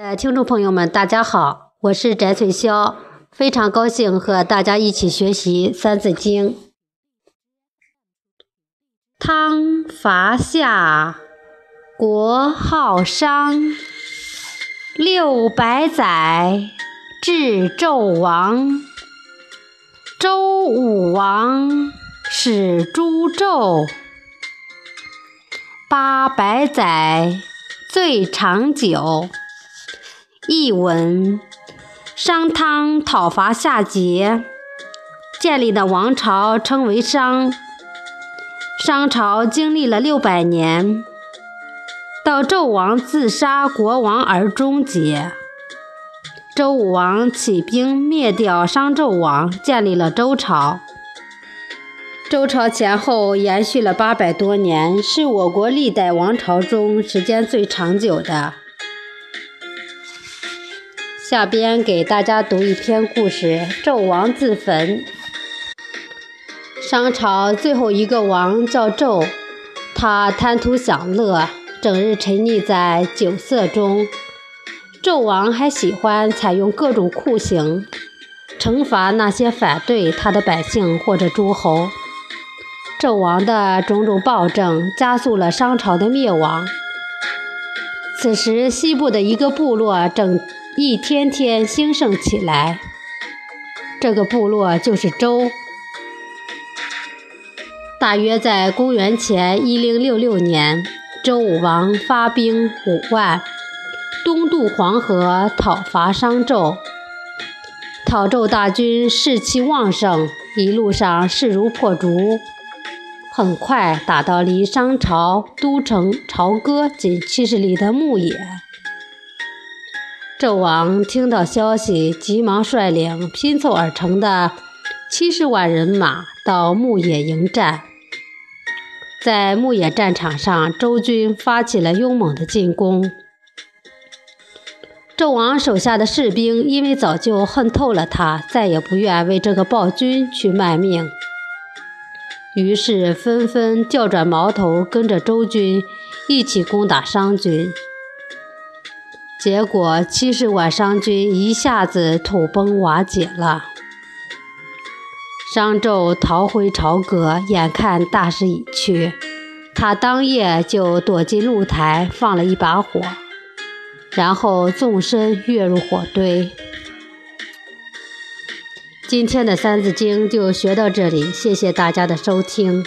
呃，听众朋友们，大家好，我是翟翠霄，非常高兴和大家一起学习《三字经》。汤伐夏，国号商，六百载，至纣王。周武王始诛纣，八百载，最长久。译文：商汤讨伐夏桀，建立的王朝称为商。商朝经历了六百年，到纣王自杀国王而终结。周武王起兵灭掉商纣王，建立了周朝。周朝前后延续了八百多年，是我国历代王朝中时间最长久的。下边给大家读一篇故事：纣王自焚。商朝最后一个王叫纣，他贪图享乐，整日沉溺在酒色中。纣王还喜欢采用各种酷刑，惩罚那些反对他的百姓或者诸侯。纣王的种种暴政，加速了商朝的灭亡。此时，西部的一个部落正。一天天兴盛起来，这个部落就是周。大约在公元前一零六六年，周武王发兵五万，东渡黄河讨伐商纣。讨纣大军士气旺盛，一路上势如破竹，很快打到离商朝都城朝歌仅七十里的牧野。纣王听到消息，急忙率领拼凑而成的七十万人马到牧野迎战。在牧野战场上，周军发起了勇猛的进攻。纣王手下的士兵因为早就恨透了他，再也不愿为这个暴君去卖命，于是纷纷调转矛头，跟着周军一起攻打商军。结果，七十万商军一下子土崩瓦解了。商纣逃回朝歌，眼看大势已去，他当夜就躲进露台，放了一把火，然后纵身跃入火堆。今天的《三字经》就学到这里，谢谢大家的收听。